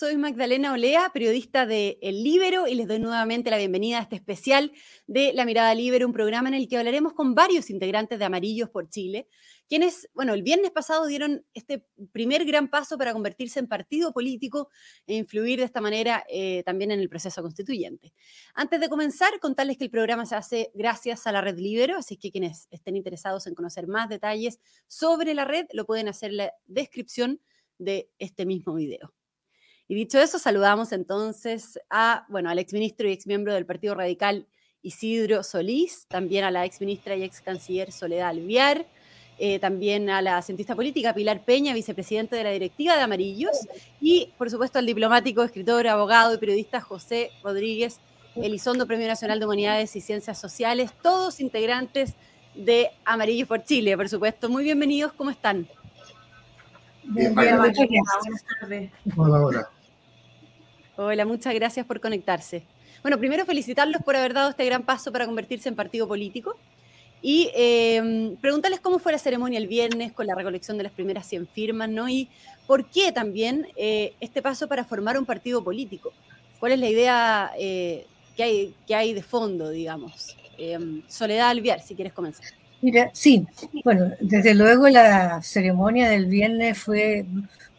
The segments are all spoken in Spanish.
Soy Magdalena Olea, periodista de El Libero, y les doy nuevamente la bienvenida a este especial de La Mirada Libero, un programa en el que hablaremos con varios integrantes de Amarillos por Chile, quienes, bueno, el viernes pasado dieron este primer gran paso para convertirse en partido político e influir de esta manera eh, también en el proceso constituyente. Antes de comenzar, contarles que el programa se hace gracias a la red Libero, así que quienes estén interesados en conocer más detalles sobre la red lo pueden hacer en la descripción de este mismo video. Y dicho eso, saludamos entonces a, bueno, al exministro y exmiembro del Partido Radical Isidro Solís, también a la exministra y ex canciller Soledad Alviar, eh, también a la cientista política Pilar Peña, vicepresidente de la directiva de Amarillos, y por supuesto al diplomático, escritor, abogado y periodista José Rodríguez Elizondo, Premio Nacional de Humanidades y Ciencias Sociales, todos integrantes de Amarillos por Chile, por supuesto. Muy bienvenidos, ¿cómo están? Bien, Buenas tardes. Hola, hola. Hola, muchas gracias por conectarse. Bueno, primero felicitarlos por haber dado este gran paso para convertirse en partido político y em, preguntarles cómo fue la ceremonia el viernes con la recolección de las primeras 100 firmas, ¿no? Y por qué también eh, este paso para formar un partido político. ¿Cuál es la idea eh, que, hay, que hay de fondo, digamos? Em, Soledad Alviar, si quieres comenzar. Mira, sí, bueno, desde luego la ceremonia del viernes fue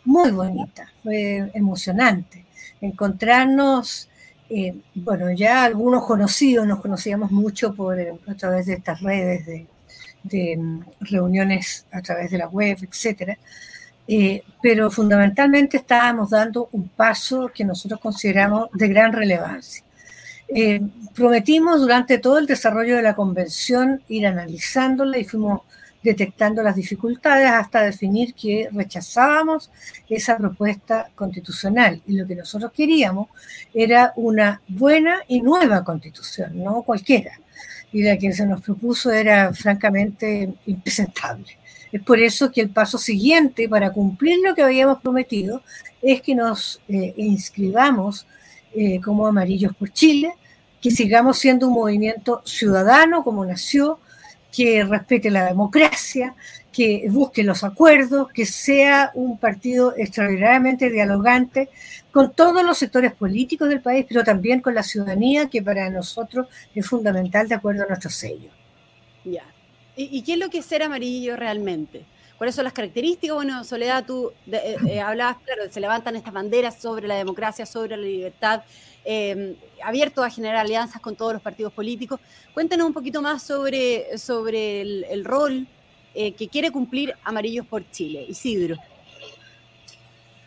muy bonita, fue emocionante. Encontrarnos, eh, bueno, ya algunos conocidos, nos conocíamos mucho por, eh, a través de estas redes de, mm, reuniones a través de la web, etcétera. Eh, pero fundamentalmente estábamos dando un paso que nosotros consideramos de gran relevancia. Prometimos durante todo el desarrollo de la convención ir analizándola y fuimos detectando las dificultades hasta definir que rechazábamos esa propuesta constitucional y lo que nosotros queríamos era una buena y nueva constitución, no cualquiera. Y la que se nos propuso era francamente impresentable. Es por eso que el paso siguiente para cumplir lo que habíamos prometido es que nos eh, inscribamos eh, como Amarillos por Chile, que sigamos siendo un movimiento ciudadano como nació, que respete la democracia, que busque los acuerdos, que sea un partido extraordinariamente dialogante con todos los sectores políticos del país, pero también con la ciudadanía, que para nosotros es fundamental de acuerdo a nuestro sello. Ya. ¿Y, qué es lo que es ser amarillo realmente? ¿Cuáles son las características? Bueno, Soledad, tú eh, eh, hablabas, claro, se levantan estas banderas sobre la democracia, sobre la libertad, eh, abierto a generar alianzas con todos los partidos políticos. Cuéntenos un poquito más sobre, sobre el, rol eh, que quiere cumplir Amarillos por Chile. Isidro.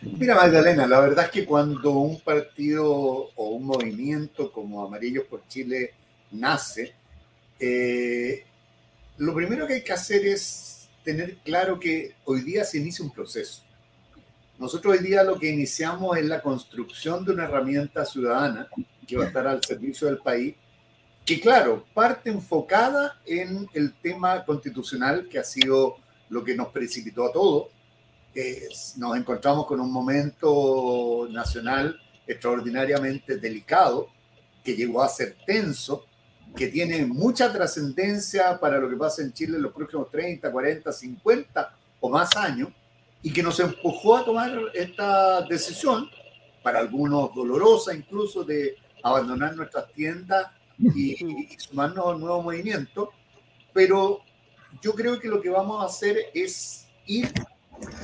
Mira, Magdalena, la verdad es que cuando un partido o un movimiento como Amarillos por Chile nace, lo primero que hay que hacer es tener claro que hoy día se inicia un proceso. Nosotros hoy día lo que iniciamos es la construcción de una herramienta ciudadana que va a estar al servicio del país, que claro, parte enfocada en el tema constitucional, que ha sido lo que nos precipitó a todos. nos encontramos con un momento nacional extraordinariamente delicado, que llegó a ser tenso, que tiene mucha trascendencia para lo que pasa en Chile en los próximos 30, 40, 50 o más años y que nos empujó a tomar esta decisión, para algunos dolorosa incluso, de abandonar nuestras tiendas y, sumarnos a un nuevo movimiento. Pero yo creo que lo que vamos a hacer es ir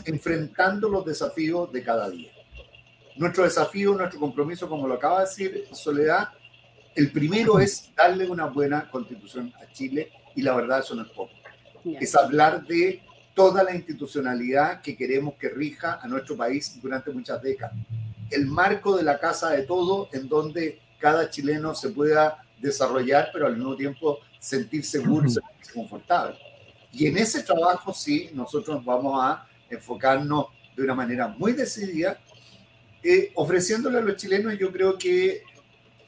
enfrentando los desafíos de cada día. Nuestro desafío, nuestro compromiso, como lo acaba de decir Soledad, el primero es darle una buena constitución a Chile y la verdad eso no es poco. Es hablar de toda la institucionalidad que queremos que rija a nuestro país durante muchas décadas. El marco de la casa de todo, en donde cada chileno se pueda desarrollar, pero al mismo tiempo sentir seguro, sentirse confortable. Y en ese trabajo sí, nosotros vamos a enfocarnos de una manera muy decidida, eh, ofreciéndole a los chilenos, yo creo que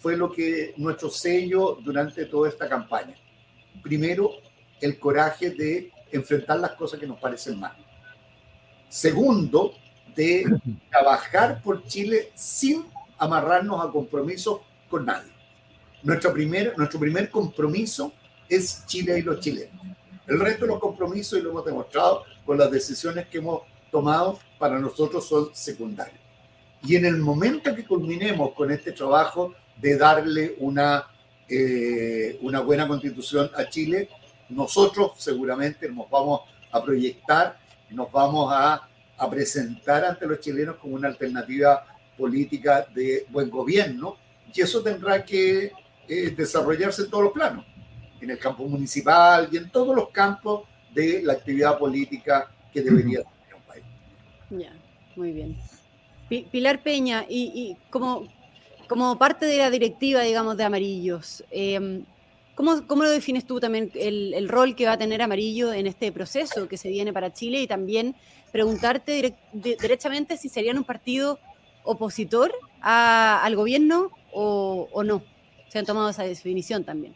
fue lo que nuestro sello durante toda esta campaña. Primero, el coraje de enfrentar las cosas que nos parecen mal. Segundo, de trabajar por Chile sin amarrarnos a compromisos con nadie. Nuestro primer, nuestro primer compromiso es Chile y los chilenos. El resto de los compromisos, y lo hemos demostrado con las decisiones que hemos tomado, para nosotros son secundarios. y en el momento que culminemos con este trabajo de darle una, eh, una buena constitución a Chile, nosotros seguramente nos vamos a proyectar, nos vamos a, a presentar ante los chilenos como una alternativa política de buen gobierno y eso tendrá que eh, desarrollarse en todos los planos, en el campo municipal y en todos los campos de la actividad política que debería tener un país. Ya, muy bien. Pilar Peña, y, como, como parte de la directiva, digamos, de Amarillos, eh, ¿cómo, lo defines tú también el, rol que va a tener Amarillo en este proceso que se viene para Chile y también preguntarte directamente si serían un partido opositor al gobierno o, no? ¿Se han tomado esa definición también?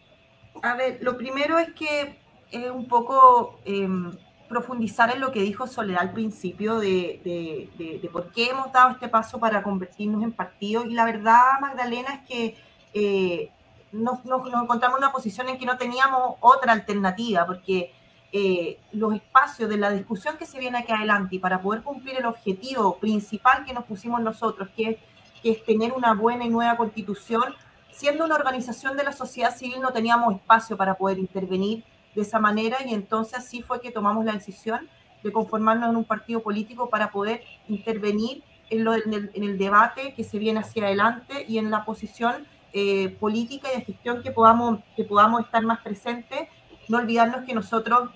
A ver, lo primero es que es un poco em, profundizar en lo que dijo Soledad al principio de, por qué hemos dado este paso para convertirnos en partido. Y la verdad, Magdalena, es que eh, nos, encontramos en una posición en que no teníamos otra alternativa, porque eh, los espacios de la discusión que se viene aquí adelante para poder cumplir el objetivo principal que nos pusimos nosotros, que es tener una buena y nueva constitución. Siendo una organización de la sociedad civil no teníamos espacio para poder intervenir de esa manera y entonces así fue que tomamos la decisión de conformarnos en un partido político para poder intervenir en, lo, en, el, debate que se viene hacia adelante y en la posición eh, política y de gestión que podamos, que podamos estar más presentes. No olvidarnos que nosotros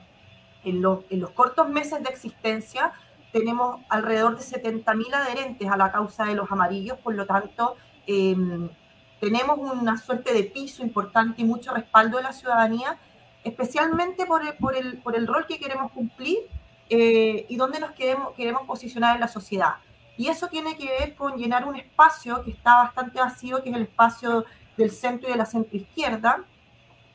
en, en los cortos meses de existencia tenemos alrededor de 70.000 adherentes a la causa de los amarillos, por lo tanto, em, tenemos una suerte de piso importante y mucho respaldo de la ciudadanía, especialmente por el, por el, por el rol que queremos cumplir eh, y dónde nos queremos, queremos posicionar en la sociedad. Y eso tiene que ver con llenar un espacio que está bastante vacío, que es el espacio del centro y de la centroizquierda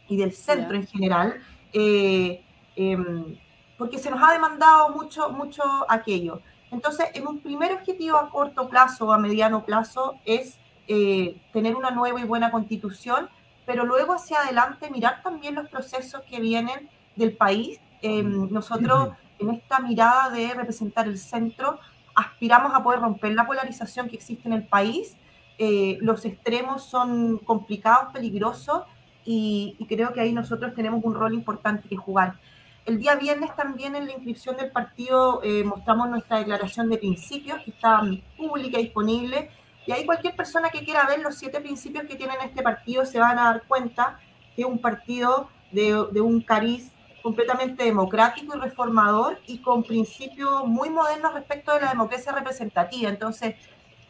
y del centro en general. Eh, em, porque se nos ha demandado mucho, mucho aquello. Entonces, en un primer objetivo a corto plazo o a mediano plazo es eh, tener una nueva y buena constitución, pero luego hacia adelante mirar también los procesos que vienen del país. Em, nosotros, en esta mirada de representar el centro, aspiramos a poder romper la polarización que existe en el país. Eh, los extremos son complicados, peligrosos, y, y creo que ahí nosotros tenemos un rol importante que jugar. El día viernes también en la inscripción del partido eh, mostramos nuestra declaración de principios, que está pública, y disponible, y ahí cualquier persona que quiera ver los siete principios que tiene este partido se van a dar cuenta que es un partido de, un cariz completamente democrático y reformador y con principios muy modernos respecto de la democracia representativa. Entonces,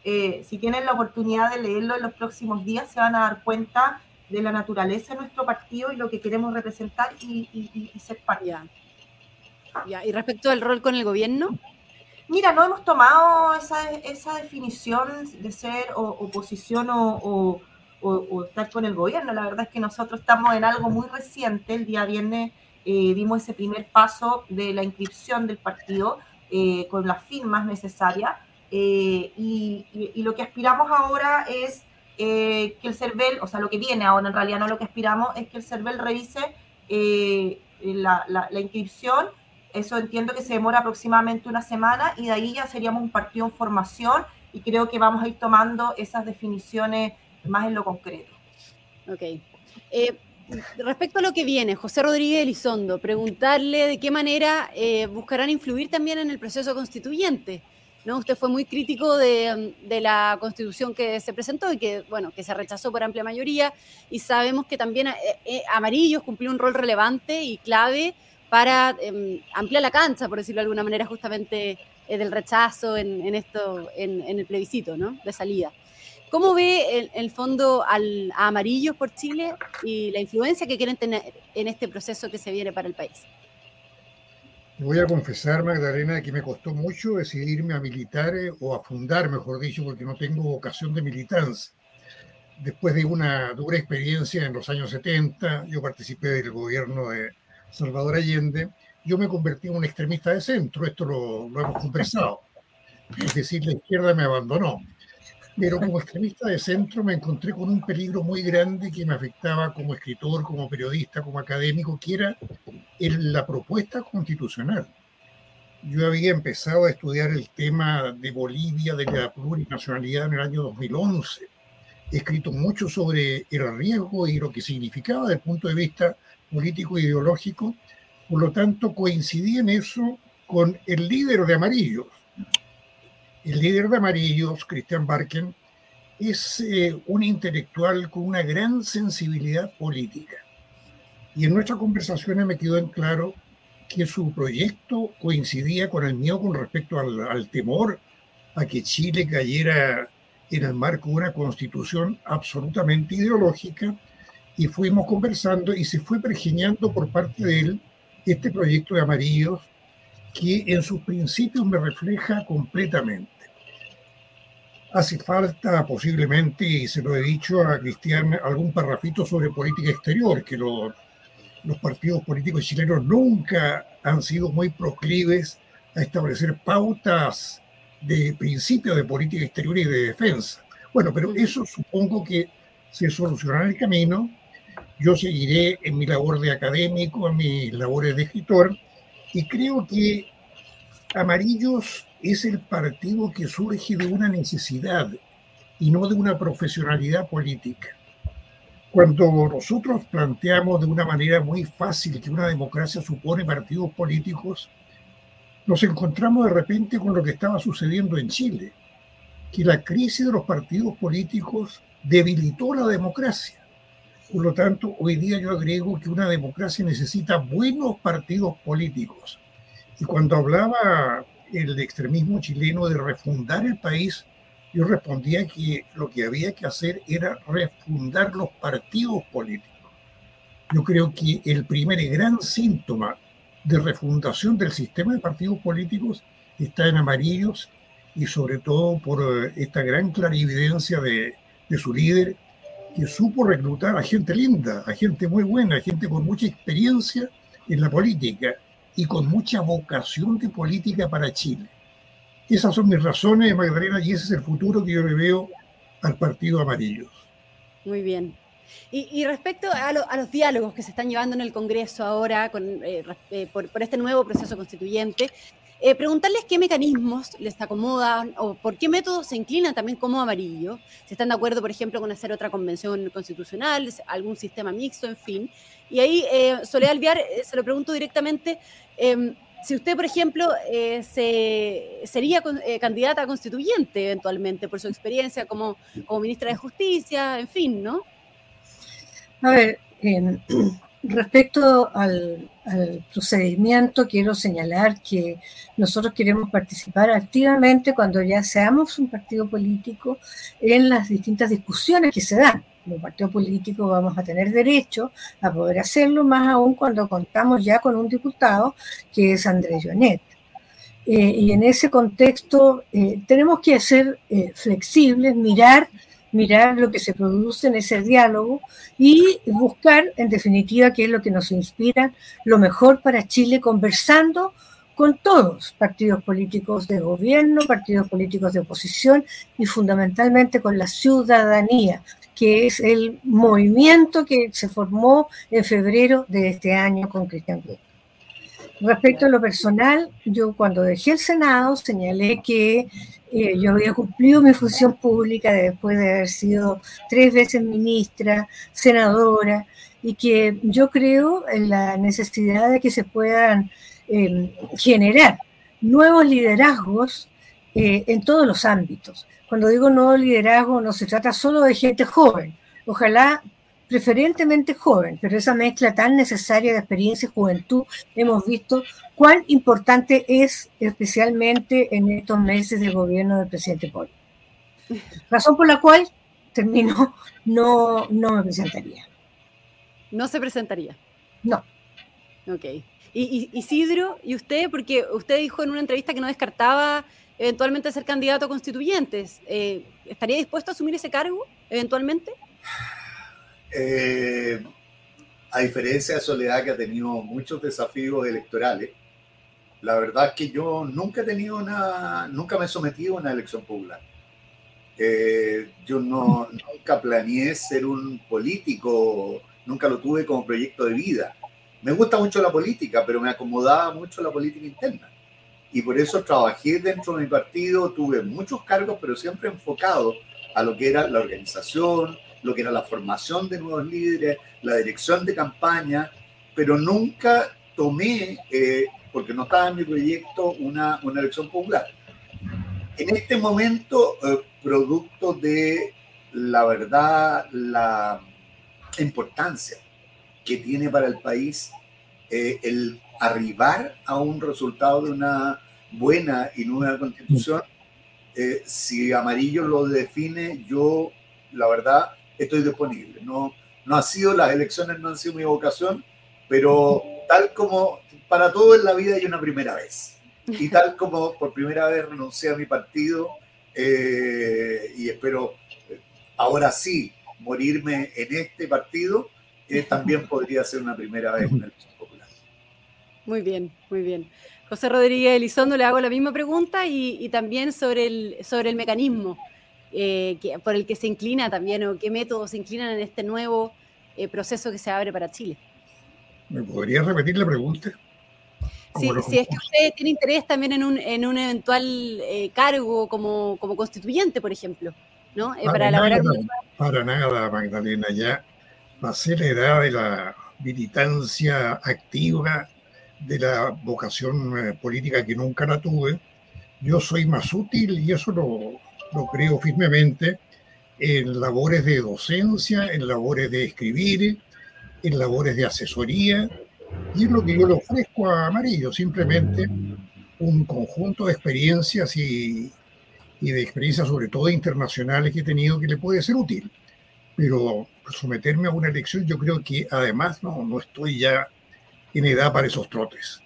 eh, si tienen la oportunidad de leerlo en los próximos días, se van a dar cuenta de la naturaleza de nuestro partido y lo que queremos representar y, ser parte. ¿Y respecto al rol con el gobierno? Mira, no hemos tomado esa, esa definición de ser oposición o, estar con el gobierno. La verdad es que nosotros estamos en algo muy reciente. El día viernes eh, dimos ese primer paso de la inscripción del partido eh, con las firmas necesarias. Eh, y, lo que aspiramos ahora es eh, que el CERVEL, o sea, lo que viene ahora en realidad, no lo que aspiramos, es que el CERVEL revise eh, la, inscripción. Eso entiendo que se demora aproximadamente una semana y de ahí ya seríamos un partido en formación y creo que vamos a ir tomando esas definiciones más en lo concreto. Ok. Eh, respecto a lo que viene, José Rodríguez Elizondo, preguntarle de qué manera buscarán influir también en el proceso constituyente. ¿no? Usted fue muy crítico de, la constitución que se presentó y que, bueno, que se rechazó por amplia mayoría y sabemos que también eh, eh, Amarillos cumplió un rol relevante y clave para em, ampliar la cancha, por decirlo de alguna manera, justamente eh, del rechazo en, esto, en, el plebiscito, ¿no? De salida. ¿Cómo ve el, el fondo al, a Amarillos por Chile y la influencia que quieren tener en este proceso que se viene para el país? voy a confesar, Magdalena, que me costó mucho decidirme a militar eh, o a fundar, mejor dicho, porque no tengo vocación de militancia. Después de una dura experiencia en los años 70, yo participé del gobierno de Salvador Allende, yo me convertí en un extremista de centro, esto lo, lo hemos conversado. Es decir, la izquierda me abandonó pero como extremista de centro me encontré con un peligro muy grande que me afectaba como escritor, como periodista, como académico, que era la propuesta constitucional. yo había empezado a estudiar el tema de Bolivia, de la plurinacionalidad en el año 2011. He escrito mucho sobre el riesgo y lo que significaba desde el punto de vista político ideológico. Por lo tanto, coincidí en eso con el líder de Amarillos. El líder de Amarillos, Christian Barken, es eh, un intelectual con una gran sensibilidad política. Y en nuestra conversación me quedó en claro que su proyecto coincidía con el mío con respecto al, temor a que Chile cayera en el marco de una constitución absolutamente ideológica y fuimos conversando y se fue pergeñando por parte de él este proyecto de Amarillos que en sus principios me refleja completamente. Hace falta posiblemente, y se lo he dicho a Cristian, algún parrafito sobre política exterior, que lo, los partidos políticos chilenos nunca han sido muy proclives a establecer pautas de principios de política exterior y de defensa. Bueno, pero eso supongo que se solucionará en el camino. Yo seguiré en mi labor de académico, en mis labores de escritor, y creo que Amarillos es el partido que surge de una necesidad y no de una profesionalidad política. Cuando nosotros planteamos de una manera muy fácil que una democracia supone partidos políticos, nos encontramos de repente con lo que estaba sucediendo en Chile, que la crisis de los partidos políticos debilitó la democracia. Por lo tanto, hoy día yo agrego que una democracia necesita buenos partidos políticos. Y cuando hablaba el extremismo chileno de refundar el país, yo respondía que lo que había que hacer era refundar los partidos políticos. Yo creo que el primer gran síntoma de refundación del sistema de partidos políticos está en amarillos y sobre todo por eh, esta gran clarividencia de, de su líder que supo reclutar a gente linda, a gente muy buena, a gente con mucha experiencia en la política y con mucha vocación de política para Chile. Esas son mis razones, Magdalena, y ese es el futuro que yo le veo al Partido Amarillo. Muy bien. Y, respecto a, los diálogos que se están llevando en el Congreso ahora eh, eh, por, este nuevo proceso constituyente, eh, preguntarles qué mecanismos les acomodan o por qué métodos se inclinan también como amarillo. Si están de acuerdo, por ejemplo, con hacer otra convención constitucional, algún sistema mixto, en fin. Y ahí, Soledad Alviar, se lo pregunto directamente, em, si usted, por ejemplo, eh, se, sería eh, candidata a constituyente eventualmente por su experiencia como, como ministra de Justicia, en fin, ¿no? A ver, respecto al, procedimiento, quiero señalar que nosotros queremos participar activamente cuando ya seamos un partido político en las distintas discusiones que se dan como partido político vamos a tener derecho a poder hacerlo, más aún cuando contamos ya con un diputado que es Andrés Jonet. Eh, y en ese contexto eh, tenemos que ser eh, flexibles, mirar, mirar lo que se produce en ese diálogo y buscar, en definitiva, qué es lo que nos inspira, lo mejor para Chile, conversando con todos, partidos políticos de gobierno, partidos políticos de oposición y fundamentalmente con la ciudadanía, que es el movimiento que se formó en febrero de este año con Cristian Gluck. Respecto a lo personal, yo cuando dejé el Senado señalé que eh, yo había cumplido mi función pública después de haber sido tres veces ministra, senadora, y que yo creo en la necesidad de que se puedan em, generar nuevos liderazgos eh, en todos los ámbitos. Cuando digo nuevo liderazgo, no se trata solo de gente joven, ojalá preferentemente joven, pero esa mezcla tan necesaria de experiencia y juventud, hemos visto cuán importante es especialmente en estos meses del gobierno del presidente Paul. Razón por la cual, termino, no, no me presentaría. ¿No se presentaría? No. Ok. Y, Isidro, ¿y usted? Porque usted dijo en una entrevista que no descartaba eventualmente ser candidato a constituyentes. Eh, ¿Estaría dispuesto a asumir ese cargo eventualmente? Eh, a diferencia de Soledad, que ha tenido muchos desafíos electorales, la verdad es que yo nunca he tenido una, nunca me he sometido a una elección popular. Eh, yo no, nunca planeé ser un político, nunca lo tuve como proyecto de vida. Me gusta mucho la política, pero me acomodaba mucho la política interna. y por eso trabajé dentro de mi partido, tuve muchos cargos, pero siempre enfocado a lo que era la organización, lo que era la formación de nuevos líderes, la dirección de campaña, pero nunca tomé, eh, porque no estaba en mi proyecto, una, una elección popular. En este momento, eh, producto de la verdad, la importancia que tiene para el país eh, el arribar a un resultado de una buena y nueva constitución, eh, si amarillo lo define, yo, la verdad, estoy disponible. No, no ha sido, las elecciones no han sido mi vocación, pero tal como para todo en la vida hay una primera vez. Y tal como por primera vez renuncié a mi partido eh, y espero eh, ahora sí morirme en este partido, también podría ser una primera vez en el popular. Muy bien, muy bien. José Rodríguez Elizondo le hago la misma pregunta y, también sobre el, sobre el mecanismo eh, que, por el que se inclina también o qué métodos se inclinan en este nuevo eh, proceso que se abre para Chile. ¿Me podría repetir la pregunta? Sí, si es que usted tiene interés también en un, en un eventual eh, cargo como, como, constituyente, por ejemplo, ¿no? para, nada, para nada, Magdalena, ya pasé la edad de la militancia activa de la vocación política que nunca la tuve, yo soy más útil, y eso lo, lo creo firmemente, en labores de docencia, en labores de escribir, en labores de asesoría, y es lo que yo le ofrezco a Amarillo, simplemente un conjunto de experiencias y, y de experiencias sobre todo internacionales que he tenido que le puede ser útil. Pero someterme a una elección yo creo que además no, no estoy ya tiene edad para esos trotes.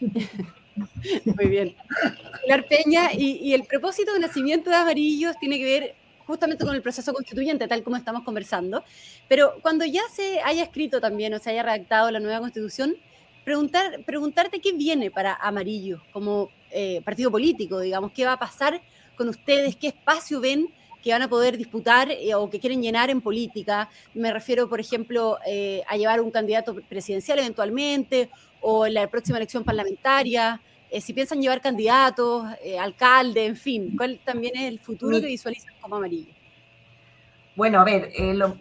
Muy bien. Pilar Peña, y, el propósito de nacimiento de Amarillos tiene que ver justamente con el proceso constituyente, tal como estamos conversando. Pero cuando ya se haya escrito también o se haya redactado la nueva constitución, preguntar, preguntarte qué viene para Amarillo como eh, partido político, digamos, qué va a pasar con ustedes, qué espacio ven que van a poder disputar eh, o que quieren llenar en política. Me refiero, por ejemplo, eh, a llevar un candidato presidencial eventualmente o en la próxima elección parlamentaria. Eh, si piensan llevar candidatos, alcalde, en fin, ¿cuál también es el futuro que visualizan como amarillo? Bueno, a ver,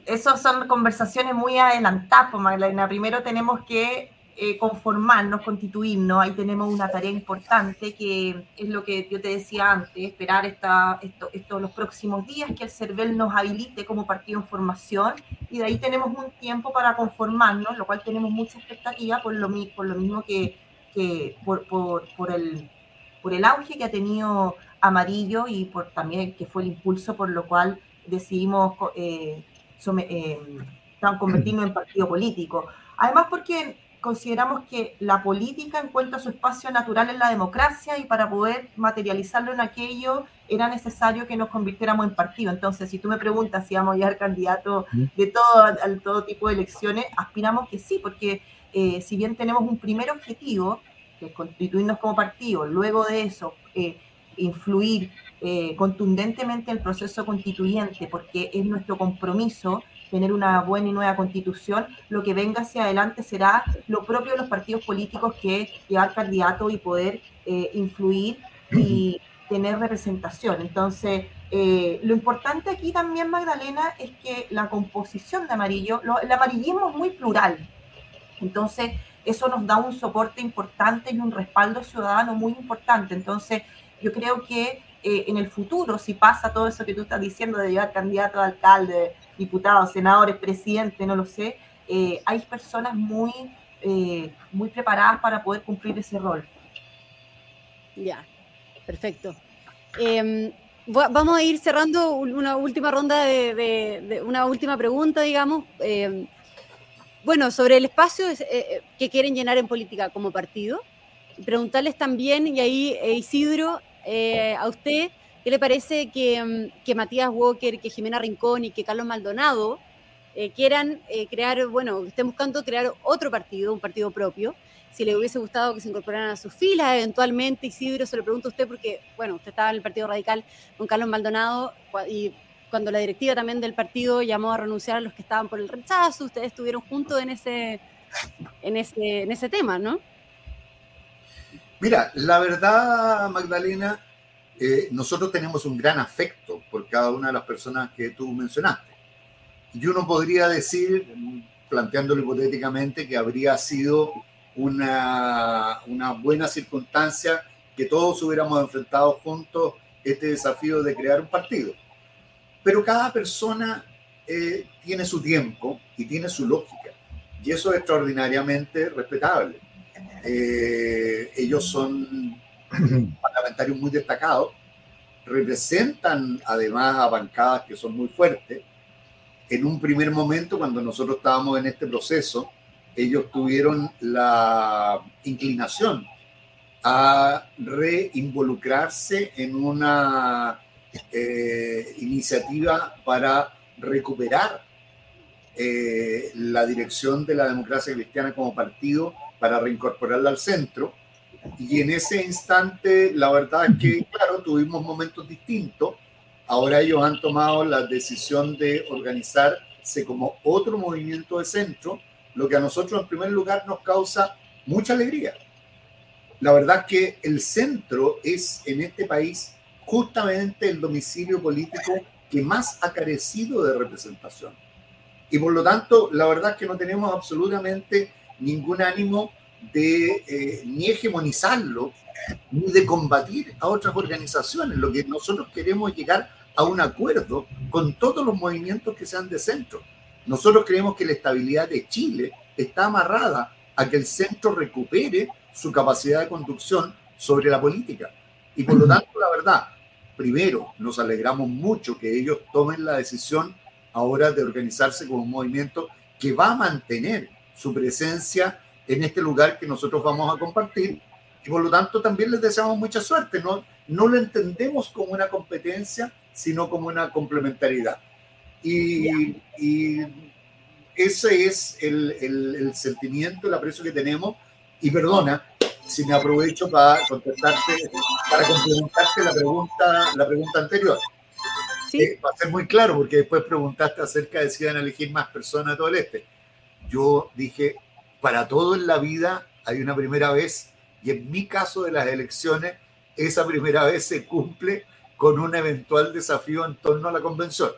esas son conversaciones muy adelantadas, pues, Magdalena. Primero tenemos que eh, conformarnos, constituirnos, ahí tenemos una tarea importante que es lo que yo te decía antes, esperar esta, esto, los próximos días, que el CERVEL nos habilite como partido en formación y de ahí tenemos un tiempo para conformarnos, lo cual tenemos mucha expectativa por lo, por lo mismo que, por, por, el, por el auge que ha tenido Amarillo y por también que fue el impulso por lo cual decidimos eh, eh convertirnos en partido político. Además porque consideramos que la política encuentra su espacio natural en la democracia y para poder materializarlo en aquello era necesario que nos convirtiéramos en partido. Entonces, si tú me preguntas si vamos a llegar candidatos de todo, a, todo tipo de elecciones, aspiramos que sí, porque eh, si bien tenemos un primer objetivo, que es constituirnos como partido, luego de eso, eh, influir eh, contundentemente en el proceso constituyente, porque es nuestro compromiso tener una buena y nueva constitución, lo que venga hacia adelante será lo propio de los partidos políticos que es llevar candidatos y poder eh, influir y tener representación. Entonces, eh, lo importante aquí también, Magdalena, es que la composición de amarillo, el amarillismo es muy plural. Entonces, eso nos da un soporte importante y un respaldo ciudadano muy importante. Entonces, yo creo que eh, en el futuro, si pasa todo eso que tú estás diciendo de llevar candidato a alcalde, diputados, senadores, presidente, no lo sé, eh, hay personas muy, eh, muy preparadas para poder cumplir ese rol. Ya, perfecto. Em, vamos a ir cerrando una última ronda de, una última pregunta, digamos. Bueno, sobre el espacio eh, que quieren llenar en política como partido. Preguntarles también, y ahí Isidro, a usted, ¿Qué le parece mm, que, Matías Walker, que Jimena Rincón y que Carlos Maldonado eh, quieran eh, crear, bueno, estén buscando crear otro partido, un partido propio? Si le hubiese gustado que se incorporaran a sus filas eventualmente, Isidro, se lo pregunto a usted porque, bueno, usted estaba en el Partido Radical con Carlos Maldonado y cuando la directiva también del partido llamó a renunciar a los que estaban por el rechazo, ustedes estuvieron juntos en ese, en ese, en ese tema, ¿no? Mira, la verdad, Magdalena, eh, nosotros tenemos un gran afecto por cada una de las personas que tú mencionaste. Y uno podría decir, planteándolo hipotéticamente, que habría sido una, una buena circunstancia que todos hubiéramos enfrentado juntos este desafío de crear un partido. Pero cada persona eh, tiene su tiempo y tiene su lógica. Y eso es extraordinariamente respetable. Eh, ellos son parlamentarios muy destacados, representan además a bancadas que son muy fuertes. En un primer momento, cuando nosotros estábamos en este proceso, ellos tuvieron la inclinación a reinvolucrarse en una eh, iniciativa para recuperar eh, la dirección de la democracia cristiana como partido para reincorporarla al centro. Y en ese instante, la verdad es que, claro, tuvimos momentos distintos. Ahora ellos han tomado la decisión de organizarse como otro movimiento de centro, lo que a nosotros en primer lugar nos causa mucha alegría. La verdad es que el centro es en este país justamente el domicilio político que más ha carecido de representación. Y por lo tanto, la verdad es que no tenemos absolutamente ningún ánimo de eh, ni hegemonizarlo, ni de combatir a otras organizaciones. Lo que nosotros queremos es llegar a un acuerdo con todos los movimientos que sean de centro. Nosotros creemos que la estabilidad de Chile está amarrada a que el centro recupere su capacidad de conducción sobre la política. Y por lo tanto, la verdad, primero, nos alegramos mucho que ellos tomen la decisión ahora de organizarse como un movimiento que va a mantener su presencia en este lugar que nosotros vamos a compartir y por lo tanto también les deseamos mucha suerte. No, no lo entendemos como una competencia, sino como una complementariedad. Y, y ese es el, el, el, sentimiento, el aprecio que tenemos. Y perdona si me aprovecho para contestarte, para complementarte la pregunta, la pregunta anterior. ¿Sí? Eh, va a ser muy claro, porque después preguntaste acerca de si iban a elegir más personas de todo el este. Yo dije, para todo en la vida hay una primera vez, y en mi caso de las elecciones, esa primera vez se cumple con un eventual desafío en torno a la convención.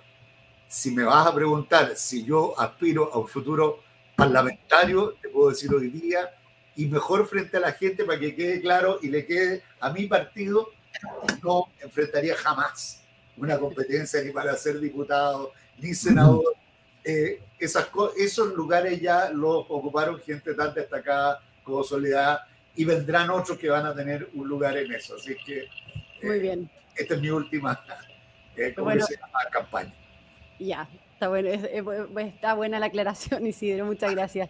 Si me vas a preguntar si yo aspiro a un futuro parlamentario, te puedo decir hoy día, y mejor frente a la gente para que quede claro y le quede a mi partido, no enfrentaría jamás una competencia ni para ser diputado ni senador. Eh, esas, esos lugares ya los ocuparon gente tan destacada como Soledad y vendrán otros que van a tener un lugar en eso. Así que Muy eh, bien. esta es mi última eh, campaña. Ya, está, bueno, está buena la aclaración, Isidro, muchas gracias.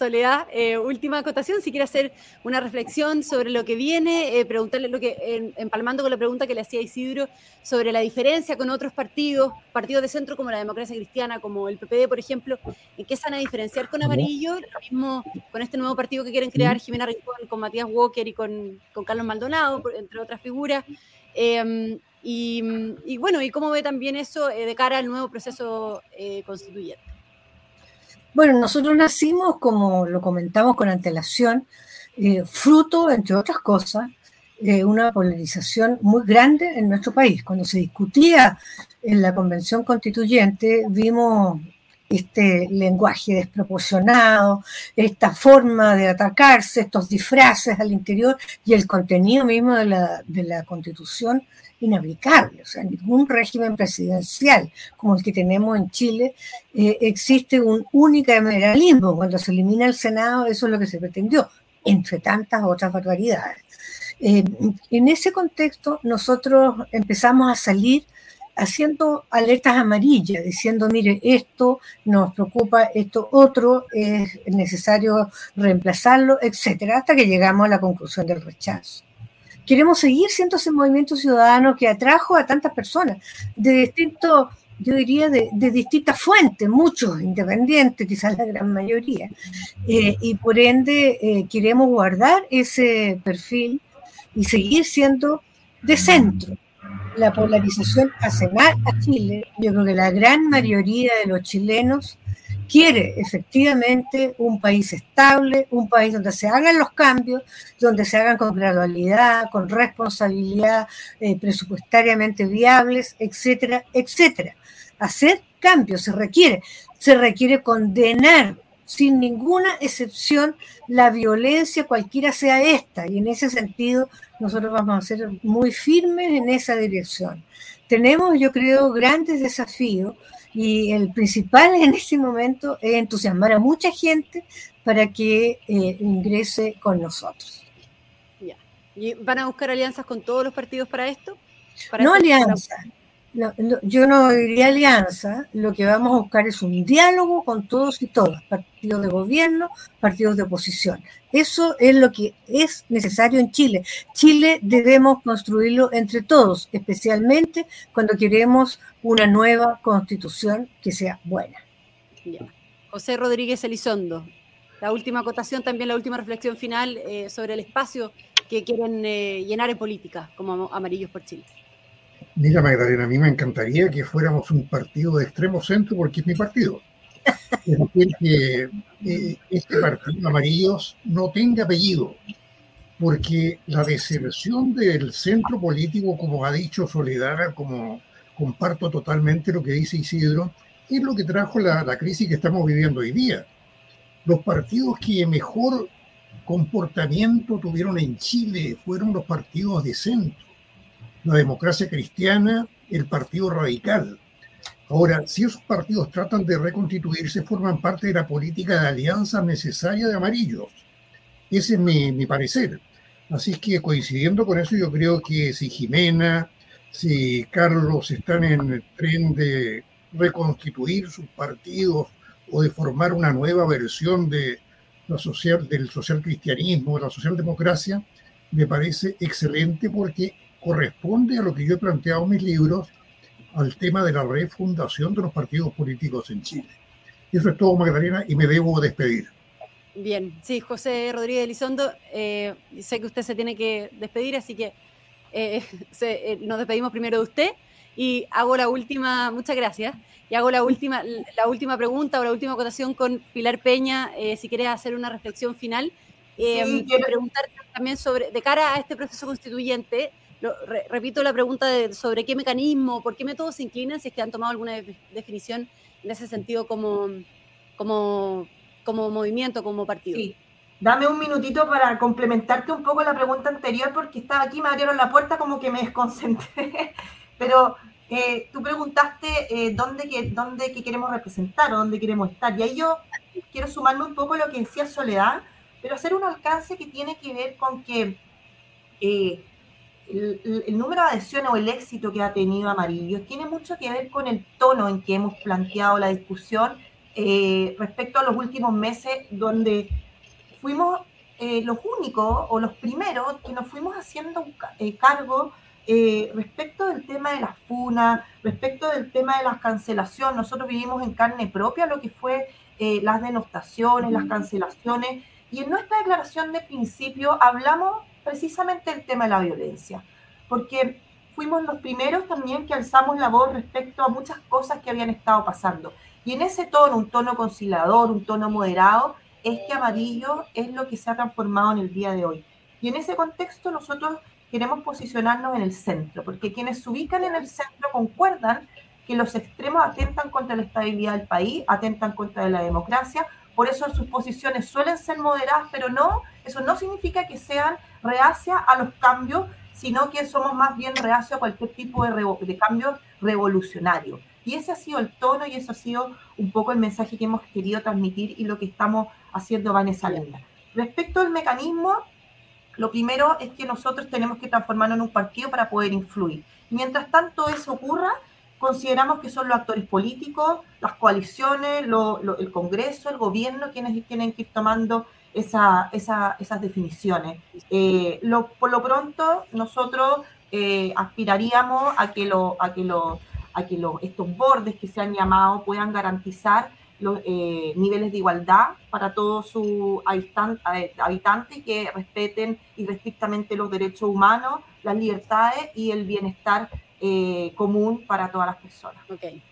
Soledad, eh, última acotación, si quiere hacer una reflexión sobre lo que viene, eh, preguntarle lo que, empalmando con la pregunta que le hacía Isidro sobre la diferencia con otros partidos, partidos de centro como la democracia cristiana, como el PPD, por ejemplo, en qué van a diferenciar con Amarillo, lo mismo con este nuevo partido que quieren crear Jimena Rincón, con Matías Walker y con, con Carlos Maldonado, entre otras figuras. Em, y, bueno, y cómo ve también eso eh, de cara al nuevo proceso constituyente. Bueno, nosotros nacimos, como lo comentamos con antelación, eh, fruto, entre otras cosas, de una polarización muy grande en nuestro país. Cuando se discutía en la Convención Constituyente, vimos este lenguaje desproporcionado, esta forma de atacarse, estos disfraces al interior y el contenido mismo de la, de la Constitución inaplicable. O sea, ningún régimen presidencial como el que tenemos en Chile eh, existe un unicameralismo. Cuando se elimina el Senado, eso es lo que se pretendió, entre tantas otras barbaridades. Eh, en ese contexto, nosotros empezamos a salir haciendo alertas amarillas, diciendo, mire, esto nos preocupa, esto otro, es necesario reemplazarlo, etcétera, hasta que llegamos a la conclusión del rechazo queremos seguir siendo ese movimiento ciudadano que atrajo a tantas personas de distintos, yo diría, de, distintas fuentes, muchos independientes, quizás la gran mayoría. Eh, y por ende eh, queremos guardar ese perfil y seguir siendo de centro. La polarización hace mal a Chile. Yo creo que la gran mayoría de los chilenos quiere efectivamente un país estable, un país donde se hagan los cambios, donde se hagan con gradualidad, con responsabilidad, eh, presupuestariamente viables, etcétera, etcétera. Hacer cambios se requiere, se requiere condenar sin ninguna excepción la violencia, cualquiera sea esta, y en ese sentido nosotros vamos a ser muy firmes en esa dirección. Tenemos, yo creo, grandes desafíos y el principal en este momento es entusiasmar a mucha gente para que eh, ingrese con nosotros. ¿Y van a buscar alianzas con todos los partidos para esto? no alianzas yo no diría alianza, lo que vamos a buscar es un diálogo con todos y todas, partidos de gobierno, partidos de oposición. Eso es lo que es necesario en Chile. Chile debemos construirlo entre todos, especialmente cuando queremos una nueva constitución que sea buena. José Rodríguez Elizondo, la última acotación, también la última reflexión final eh, sobre el espacio que quieren eh, llenar en política como Amarillos por Chile. Mira, Magdalena, a mí me encantaría que fuéramos un partido de extremo centro porque es mi partido. Es decir, que eh, este partido amarillos no tenga apellido, porque la deserción del centro político, como ha dicho Soledad, como comparto totalmente lo que dice Isidro, es lo que trajo la, la crisis que estamos viviendo hoy día. Los partidos que mejor comportamiento tuvieron en Chile fueron los partidos de centro la democracia cristiana, el Partido Radical. Ahora, si esos partidos tratan de reconstituirse, forman parte de la política de alianza necesaria de amarillos. Ese es mi, parecer. Así que coincidiendo con eso, yo creo que si Jimena, si Carlos están en el tren de reconstituir sus partidos o de formar una nueva versión de la social, del social cristianismo, de la socialdemocracia, me parece excelente porque corresponde a lo que yo he planteado en mis libros, al tema de la refundación de los partidos políticos en Chile. Eso es todo, Magdalena, y me debo despedir. Bien, sí, José Rodríguez Elizondo, eh, sé que usted se tiene que despedir, así que eh, eh, nos despedimos primero de usted y hago la última, muchas gracias, y hago la última, la última pregunta o la última acotación con Pilar Peña, si quieres hacer una reflexión final. Sí, preguntarte también sobre, de cara a este proceso constituyente, repito la pregunta de, sobre qué mecanismo, por qué métodos se inclinan, si es que han tomado alguna definición en ese sentido como, como, como movimiento, como partido. Sí. Dame un minutito para complementarte un poco la pregunta anterior, porque estaba aquí, me abrieron la puerta, como que me desconcentré. Pero eh, tú preguntaste eh, dónde, que, dónde que queremos representar o dónde queremos estar. Y ahí yo quiero sumarme un poco a lo que decía Soledad, pero hacer un alcance que tiene que ver con que eh, el, número de adhesiones o el éxito que ha tenido Amarillo tiene mucho que ver con el tono en que hemos planteado la discusión eh, respecto a los últimos meses, donde fuimos eh, los únicos o los primeros que nos fuimos haciendo eh, cargo respecto del tema de las funas, respecto del tema de las cancelaciones. Nosotros vivimos en carne propia lo que fue las denostaciones, las cancelaciones, y en nuestra declaración de principio hablamos precisamente el tema de la violencia, porque fuimos los primeros también que alzamos la voz respecto a muchas cosas que habían estado pasando. Y en ese tono, un tono conciliador, un tono moderado, es que amarillo es lo que se ha transformado en el día de hoy. Y en ese contexto nosotros queremos posicionarnos en el centro, porque quienes se ubican en el centro concuerdan que los extremos atentan contra la estabilidad del país, atentan contra la democracia, por eso sus posiciones suelen ser moderadas, pero no, eso no significa que sean reacia a los cambios, sino que somos más bien reacios a cualquier tipo de, de cambio revolucionario. Y ese ha sido el tono y eso ha sido un poco el mensaje que hemos querido transmitir y lo que estamos haciendo Vanessa Lenda. Respecto al mecanismo, lo primero es que nosotros tenemos que transformarnos en un partido para poder influir. Mientras tanto eso ocurra, consideramos que son los actores políticos, las coaliciones, el Congreso, el gobierno, quienes tienen que ir tomando esas definiciones. Eh, por lo pronto, nosotros eh, aspiraríamos a que, lo, a que, a que estos bordes que se han llamado puedan garantizar los eh, niveles de igualdad para todos sus habitantes y que respeten irrestrictamente los derechos humanos, las libertades y el bienestar común para todas las personas. Okay.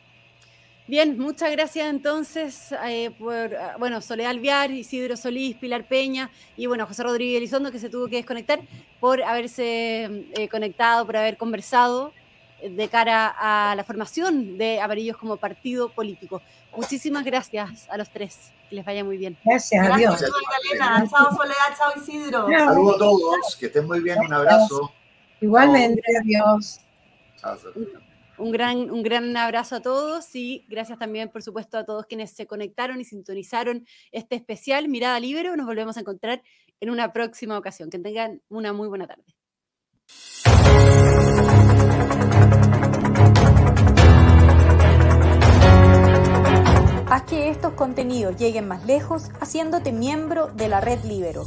Bien, muchas gracias entonces eh, por, ah, bueno, Soledad Alviar, Isidro Solís, Pilar Peña y bueno, José Rodríguez Elizondo que se tuvo que desconectar por haberse eh, conectado, por haber conversado eh, de cara a la formación de Amarillos como partido político. Muchísimas gracias a los tres. Que les vaya muy bien. Gracias, adiós. Gracias, Chao, Soledad. Chao, Isidro. Saludos a todos. Que estén muy bien. Un abrazo. Igualmente, adiós. Chao, un gran, un gran abrazo a todos y gracias también, por supuesto, a todos quienes se conectaron y sintonizaron este especial Mirada Libre. Nos volvemos a encontrar en una próxima ocasión. Que tengan una muy buena tarde. Haz que estos contenidos lleguen más lejos haciéndote miembro de la red Libero.